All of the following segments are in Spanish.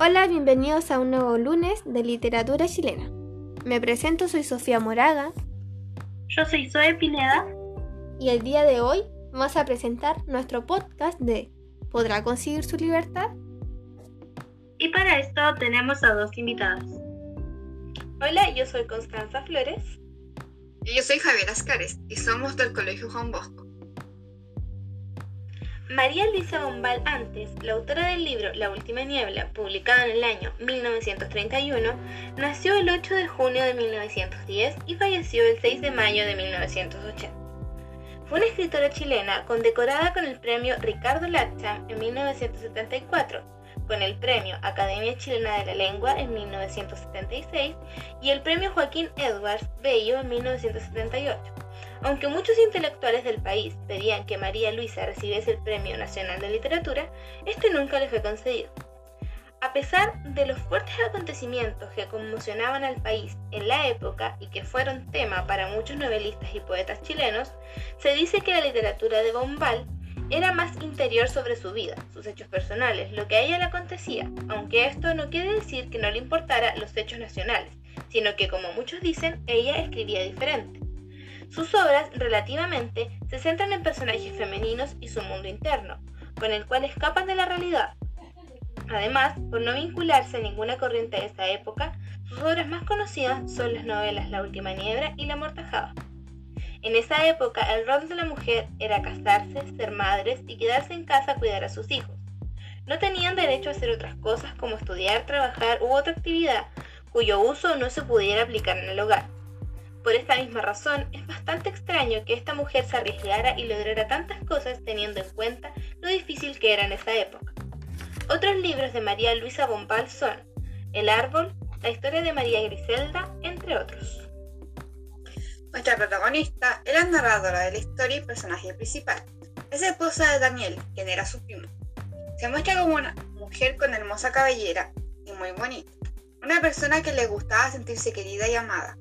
Hola, bienvenidos a un nuevo lunes de literatura chilena. Me presento, soy Sofía Moraga. Yo soy Zoe Pineda. Y el día de hoy vamos a presentar nuestro podcast de ¿Podrá conseguir su libertad? Y para esto tenemos a dos invitadas. Hola, yo soy Constanza Flores. Y yo soy Javier Ascares y somos del Colegio Juan Bosco. María Luisa Bombal Antes, la autora del libro La Última Niebla, publicado en el año 1931, nació el 8 de junio de 1910 y falleció el 6 de mayo de 1980. Fue una escritora chilena condecorada con el premio Ricardo Lacha en 1974, con el premio Academia Chilena de la Lengua en 1976 y el premio Joaquín Edwards Bello en 1978 aunque muchos intelectuales del país pedían que María Luisa recibiese el Premio Nacional de Literatura, este nunca le fue concedido. A pesar de los fuertes acontecimientos que conmocionaban al país en la época y que fueron tema para muchos novelistas y poetas chilenos, se dice que la literatura de Bombal era más interior sobre su vida, sus hechos personales, lo que a ella le acontecía, aunque esto no quiere decir que no le importara los hechos nacionales, sino que como muchos dicen, ella escribía diferente. Sus obras, relativamente, se centran en personajes femeninos y su mundo interno, con el cual escapan de la realidad. Además, por no vincularse a ninguna corriente de esa época, sus obras más conocidas son las novelas La Última Niebla y La Mortajada. En esa época, el rol de la mujer era casarse, ser madres y quedarse en casa a cuidar a sus hijos. No tenían derecho a hacer otras cosas como estudiar, trabajar u otra actividad cuyo uso no se pudiera aplicar en el hogar. Por esta misma razón, es bastante extraño que esta mujer se arriesgara y lograra tantas cosas teniendo en cuenta lo difícil que era en esa época. Otros libros de María Luisa Bombal son El árbol, la historia de María Griselda, entre otros. Nuestra protagonista era narradora de la historia y personaje principal. Es esposa de Daniel, quien era su primo. Se muestra como una mujer con hermosa cabellera y muy bonita. Una persona que le gustaba sentirse querida y amada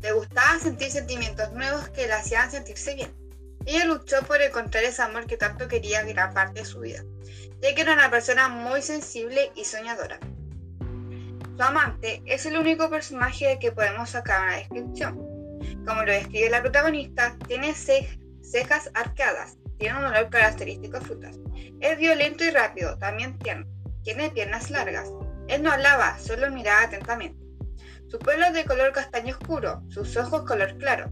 le gustaba sentir sentimientos nuevos que la hacían sentirse bien. Ella luchó por encontrar ese amor que tanto quería gran parte de su vida, ya que era una persona muy sensible y soñadora. Su amante es el único personaje que podemos sacar una descripción. Como lo describe la protagonista, tiene cejas arqueadas, tiene un olor característico a frutas. Es violento y rápido, también tierno. Tiene piernas largas. Él no hablaba, solo miraba atentamente. Su pelo es de color castaño oscuro, sus ojos color claro.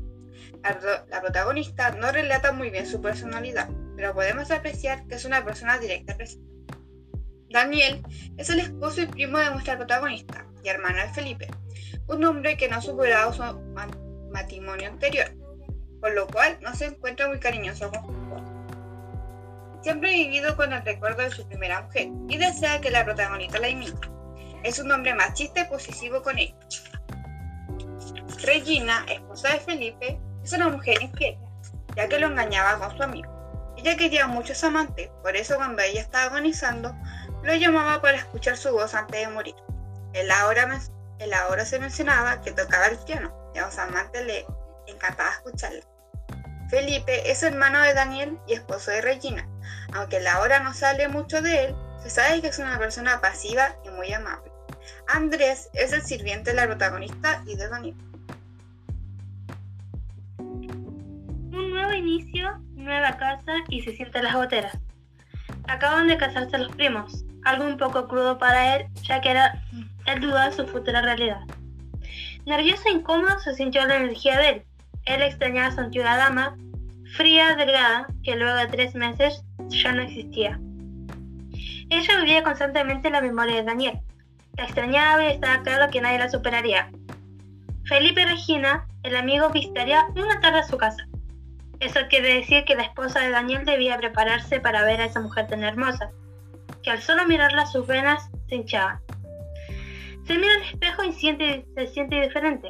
La, protagonista no relata muy bien su personalidad, pero podemos apreciar que es una persona directa. Daniel es el esposo y primo de nuestra protagonista y hermano de Felipe, un hombre que no ha superado su matrimonio anterior, por lo cual no se encuentra muy cariñoso con su. Siempre ha vivido con el recuerdo de su primera mujer y desea que la protagonista la imite. Es un hombre machista y posesivo con ella. Regina, esposa de Felipe, es una mujer infiel, ya que lo engañaba con su amigo. Ella quería mucho a su amante, por eso cuando ella estaba agonizando, lo llamaba para escuchar su voz antes de morir. Él ahora, ahora se mencionaba que tocaba el piano y a su amante le encantaba escucharla. Felipe es hermano de Daniel y esposo de Regina. Aunque la hora no sale mucho de él, se sabe que es una persona pasiva y muy amable. Andrés es el sirviente de la protagonista y de Daniel. inicio, nueva casa y se sienten las goteras. Acaban de casarse los primos, algo un poco crudo para él, ya que era el duda de su futura realidad. Nervioso e incómodo se sintió la energía de él. Él extrañaba a su antigua dama, fría, delgada, que luego de tres meses ya no existía. Ella vivía constantemente en la memoria de Daniel. La extrañaba y estaba claro que nadie la superaría. Felipe Regina, el amigo, visitaría una tarde a su casa. Eso quiere decir que la esposa de Daniel debía prepararse para ver a esa mujer tan hermosa, que al solo mirarla sus venas se hinchaban. Se mira al espejo y siente, se siente diferente.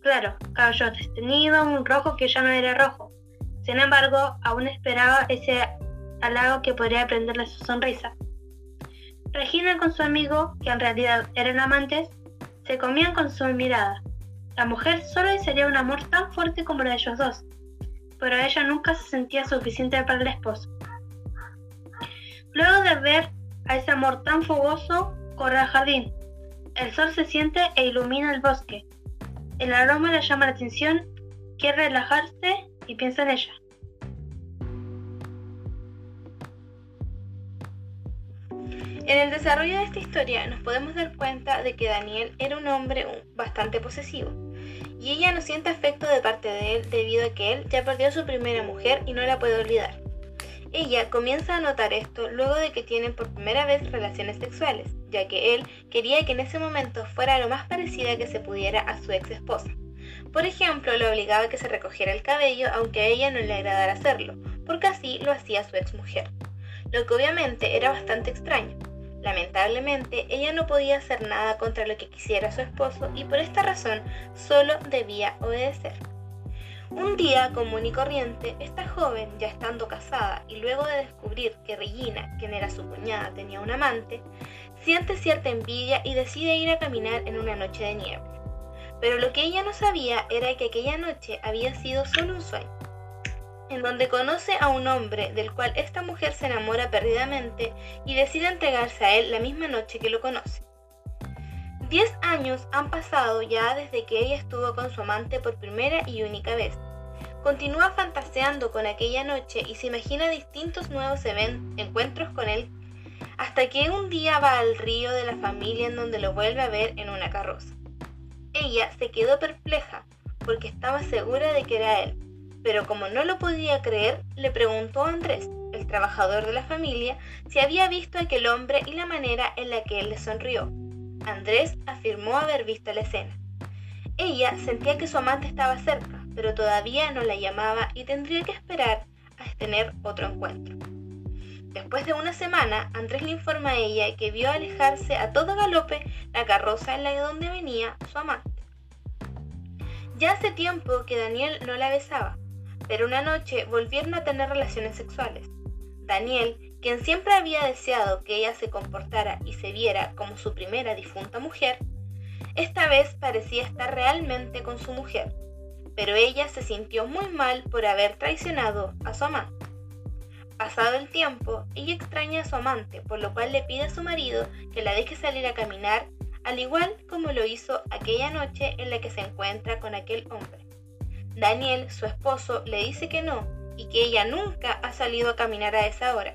Claro, cabello destenido, un rojo que ya no era rojo. Sin embargo, aún esperaba ese halago que podría prenderle su sonrisa. Regina con su amigo, que en realidad eran amantes, se comían con su mirada. La mujer solo desearía un amor tan fuerte como el de ellos dos pero ella nunca se sentía suficiente para el esposo. Luego de ver A ese amor tan fogoso, corre al jardín. El sol se siente e ilumina el bosque. El aroma le llama la atención, quiere relajarse y piensa en ella. En el desarrollo de esta historia nos podemos dar cuenta de que Daniel era un hombre bastante posesivo, y ella no siente afecto de parte de él debido a que él ya perdió a su primera mujer y no la puede olvidar. Ella comienza a notar esto luego de que tienen por primera vez relaciones sexuales, ya que él quería que en ese momento fuera lo más parecida que se pudiera a su ex esposa. Por ejemplo, le obligaba a que se recogiera el cabello aunque a ella no le agradara hacerlo, porque así lo hacía su ex mujer, lo que obviamente era bastante extraño, Lamentablemente, ella no podía hacer nada contra lo que quisiera su esposo y por esta razón solo debía obedecer. Un día común y corriente, esta joven, ya estando casada y luego de descubrir que Regina, quien era su cuñada, tenía un amante, siente cierta envidia y decide ir a caminar en una noche de nieve. Pero lo que ella no sabía era que aquella noche había sido solo un sueño en donde conoce a un hombre del cual esta mujer se enamora perdidamente y decide entregarse a él la misma noche que lo conoce. Diez años han pasado ya desde que ella estuvo con su amante por primera y única vez. Continúa fantaseando con aquella noche y se imagina distintos nuevos encuentros con él hasta que un día va al río de la familia en donde lo vuelve a ver en una carroza. Ella se quedó perpleja porque estaba segura de que era él, pero como no lo podía creer, le preguntó a Andrés, el trabajador de la familia, si había visto a aquel hombre y la manera en la que él le sonrió. Andrés afirmó haber visto la escena. Ella sentía que su amante estaba cerca, pero todavía no la llamaba y tendría que esperar a tener otro encuentro. Después de una semana, Andrés le informa a ella que vio alejarse a todo galope la carroza en la donde venía su amante. Ya hace tiempo que Daniel no la besaba, pero una noche volvieron a tener relaciones sexuales. Daniel, quien siempre había deseado que ella se comportara y se viera como su primera difunta mujer, esta vez parecía estar realmente con su mujer, pero ella se sintió muy mal por haber traicionado a su amante. Pasado el tiempo, ella extraña a su amante, por lo cual le pide a su marido que la deje salir a caminar, al igual como lo hizo aquella noche en la que se encuentra con aquel hombre. Daniel, su esposo, le dice que no y que ella nunca ha salido a caminar a esa hora,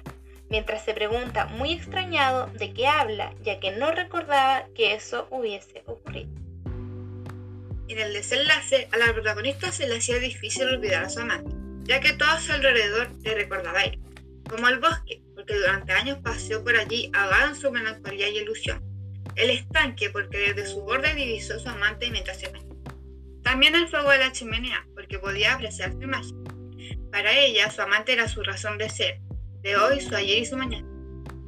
mientras se pregunta muy extrañado de qué habla, ya que no recordaba que eso hubiese ocurrido. En el desenlace, a la protagonista se le hacía difícil olvidar a su amante, ya que todo a su alrededor le recordaba a él, como el bosque, porque durante años paseó por allí ahogado en su melancolía y ilusión. El estanque, porque desde su borde divisó a su amante mientras se también el fuego de la chimenea, porque podía apreciar su imagen. Para ella, su amante era su razón de ser, de hoy, su ayer y su mañana.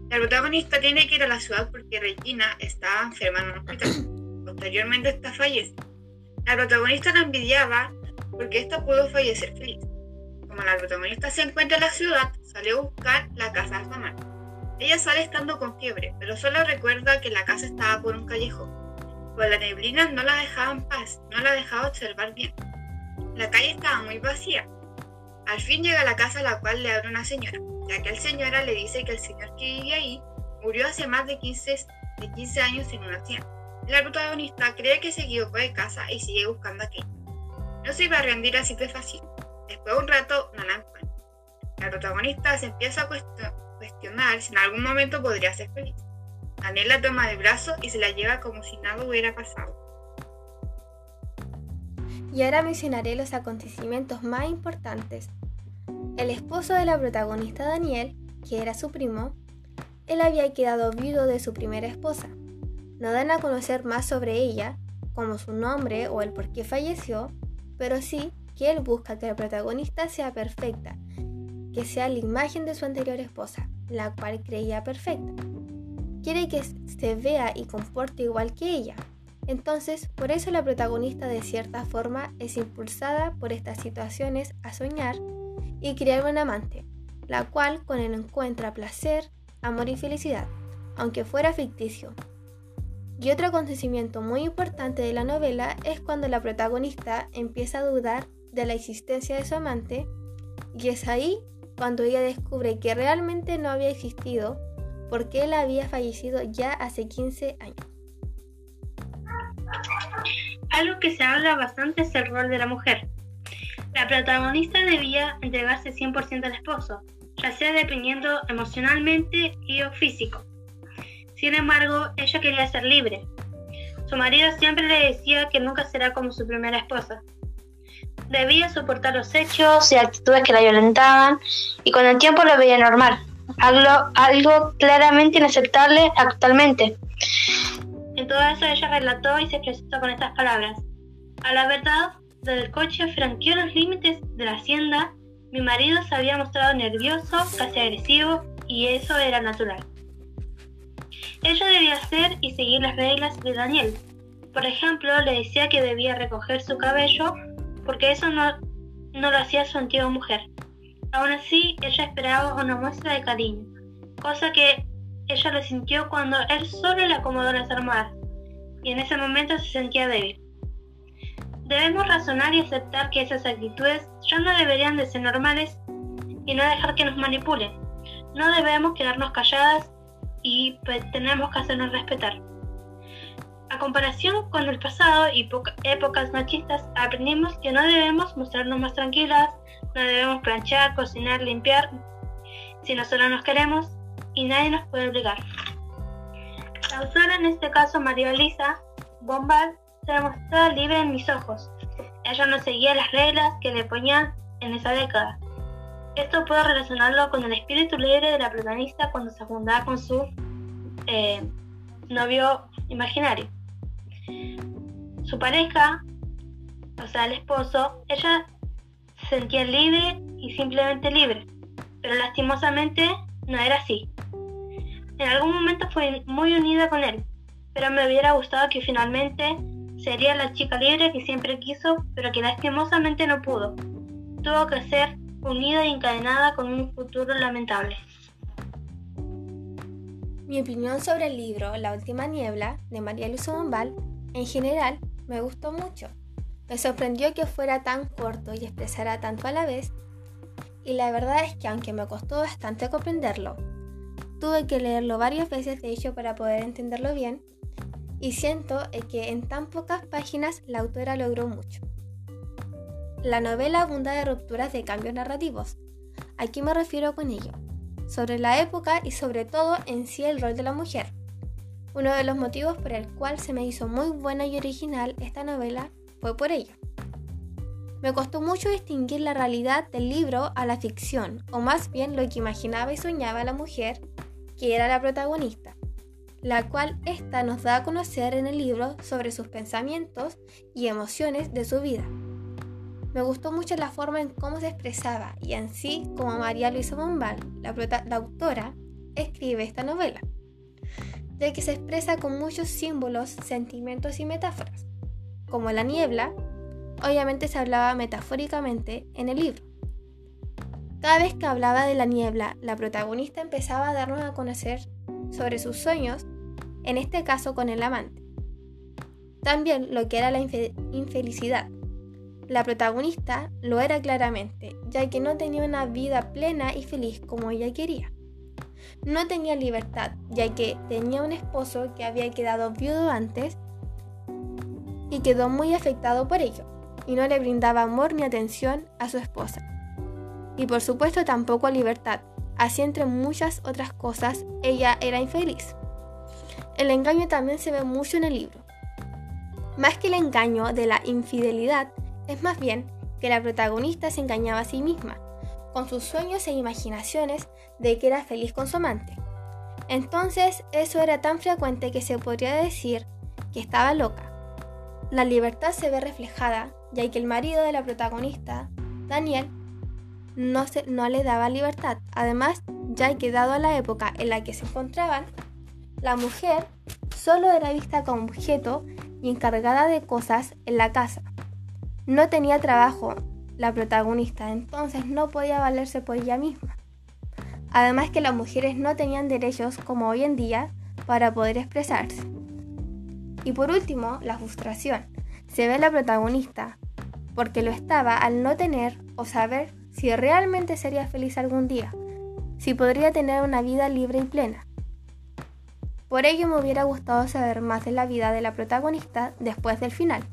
La protagonista tiene que ir a la ciudad porque Regina estaba enferma en un hospital. Posteriormente, esta fallece. La protagonista la envidiaba porque ésta pudo fallecer feliz. Como la protagonista se encuentra en la ciudad, sale a buscar la casa de su amante. Ella sale estando con fiebre, pero solo recuerda que la casa estaba por un callejón pues la neblina no la dejaba en paz, no la dejaba observar bien. La calle estaba muy vacía. Al fin llega a la casa a la cual le abre una señora, ya que el señora le dice que el señor que vivía ahí murió hace más de 15, de 15 años en una accidente. La protagonista cree que se equivocó de casa y sigue buscando aquello. No se iba a rendir así de fácil. Después de un rato no la encuentra. La protagonista se empieza a cuestionar si en algún momento podría ser feliz. Daniel la toma de brazo y se la lleva como si nada hubiera pasado. Y ahora mencionaré los acontecimientos más importantes. El esposo de la protagonista Daniel, que era su primo, él había quedado viudo de su primera esposa. No dan a conocer más sobre ella, como su nombre o el por qué falleció, pero sí que él busca que la protagonista sea perfecta, que sea la imagen de su anterior esposa, la cual creía perfecta quiere que se vea y comporte igual que ella. Entonces, por eso la protagonista de cierta forma es impulsada por estas situaciones a soñar y crear un amante, la cual con él encuentra placer, amor y felicidad, aunque fuera ficticio. Y otro acontecimiento muy importante de la novela es cuando la protagonista empieza a dudar de la existencia de su amante y es ahí cuando ella descubre que realmente no había existido porque él había fallecido ya hace 15 años. Algo que se habla bastante es el rol de la mujer. La protagonista debía entregarse 100% al esposo, ya sea dependiendo emocionalmente y o físico. Sin embargo, ella quería ser libre. Su marido siempre le decía que nunca será como su primera esposa. Debía soportar los hechos y actitudes que la violentaban y con el tiempo lo veía normal, algo, algo claramente inaceptable actualmente. En todo eso ella relató y se expresó con estas palabras. A la verdad, desde el coche franqueó los límites de la hacienda, mi marido se había mostrado nervioso, casi agresivo, y eso era natural. Ella debía hacer y seguir las reglas de Daniel. Por ejemplo, le decía que debía recoger su cabello porque eso no, no lo hacía su antigua mujer. Aún así, ella esperaba una muestra de cariño, cosa que ella lo sintió cuando él solo le acomodó las almohadas, y en ese momento se sentía débil. Debemos razonar y aceptar que esas actitudes ya no deberían de ser normales y no dejar que nos manipulen. No debemos quedarnos calladas y tenemos que hacernos respetar. A comparación con el pasado y épocas machistas, aprendimos que no debemos mostrarnos más tranquilas, no debemos planchar, cocinar, limpiar, si nosotros nos queremos y nadie nos puede obligar. La autora, en este caso María Elisa Bombal, se demostraba libre en mis ojos. Ella no seguía las reglas que le ponían en esa década. Esto puedo relacionarlo con el espíritu libre de la protagonista cuando se juntaba con su eh, novio imaginario. Su pareja, o sea, el esposo, ella se sentía libre y simplemente libre, pero lastimosamente no era así. En algún momento fue muy unida con él, pero me hubiera gustado que finalmente sería la chica libre que siempre quiso, pero que lastimosamente no pudo. Tuvo que ser unida e encadenada con un futuro lamentable. Mi opinión sobre el libro La última niebla de María Luisa Bombal, en general, me gustó mucho. Me sorprendió que fuera tan corto y expresara tanto a la vez, y la verdad es que aunque me costó bastante comprenderlo, tuve que leerlo varias veces de hecho para poder entenderlo bien, y siento que en tan pocas páginas la autora logró mucho. La novela abunda de rupturas de cambios narrativos. Aquí me refiero con ello, sobre la época y sobre todo en sí el rol de la mujer. Uno de los motivos por el cual se me hizo muy buena y original esta novela fue por ello. Me costó mucho distinguir la realidad del libro a la ficción, o más bien lo que imaginaba y soñaba la mujer, que era la protagonista la cual ésta nos da a conocer en el libro sobre sus pensamientos y emociones de su vida. Me gustó mucho la forma en cómo se expresaba y en como María Luisa Bombal, la autora, escribe esta novela, de que se expresa con muchos símbolos, sentimientos y metáforas. Como la niebla, obviamente se hablaba metafóricamente en el libro. Cada vez que hablaba de la niebla, la protagonista empezaba a darnos a conocer sobre sus sueños, en este caso con el amante. También lo que era la infelicidad. La protagonista lo era claramente, ya que no tenía una vida plena y feliz como ella quería. No tenía libertad, ya que tenía un esposo que había quedado viudo antes y quedó muy afectado por ello, y no le brindaba amor ni atención a su esposa. Y por supuesto tampoco libertad, Así entre muchas otras cosas, ella era infeliz. El engaño también se ve mucho en el libro. Más que el engaño de la infidelidad, es más bien que la protagonista se engañaba a sí misma, con sus sueños e imaginaciones de que era feliz con su amante. Entonces eso era tan frecuente que se podría decir que estaba loca. La libertad se ve reflejada, ya que el marido de la protagonista, Daniel, no, se, no le daba libertad. Además, ya que dado a la época en la que se encontraban, la mujer solo era vista como objeto y encargada de cosas en la casa. No tenía trabajo la protagonista, entonces no podía valerse por ella misma. Además que las mujeres no tenían derechos como hoy en día para poder expresarse. Y por último, la frustración. Se ve la protagonista porque lo estaba al no tener o saber si realmente sería feliz algún día, si podría tener una vida libre y plena. Por ello me hubiera gustado saber más de la vida de la protagonista después del final,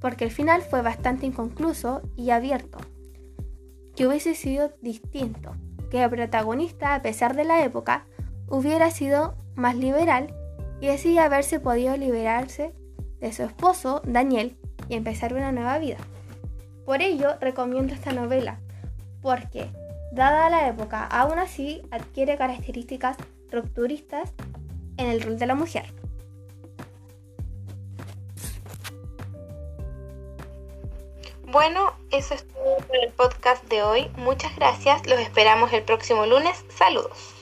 porque el final fue bastante inconcluso y abierto, que hubiese sido distinto, que el protagonista, a pesar de la época, hubiera sido más liberal y así haberse podido liberarse de su esposo, Daniel, y empezar una nueva vida. Por ello recomiendo esta novela, porque, dada la época, aún así adquiere características rupturistas en el rol de la mujer. Bueno, eso es todo por el podcast de hoy. Muchas gracias. Los esperamos el próximo lunes. Saludos.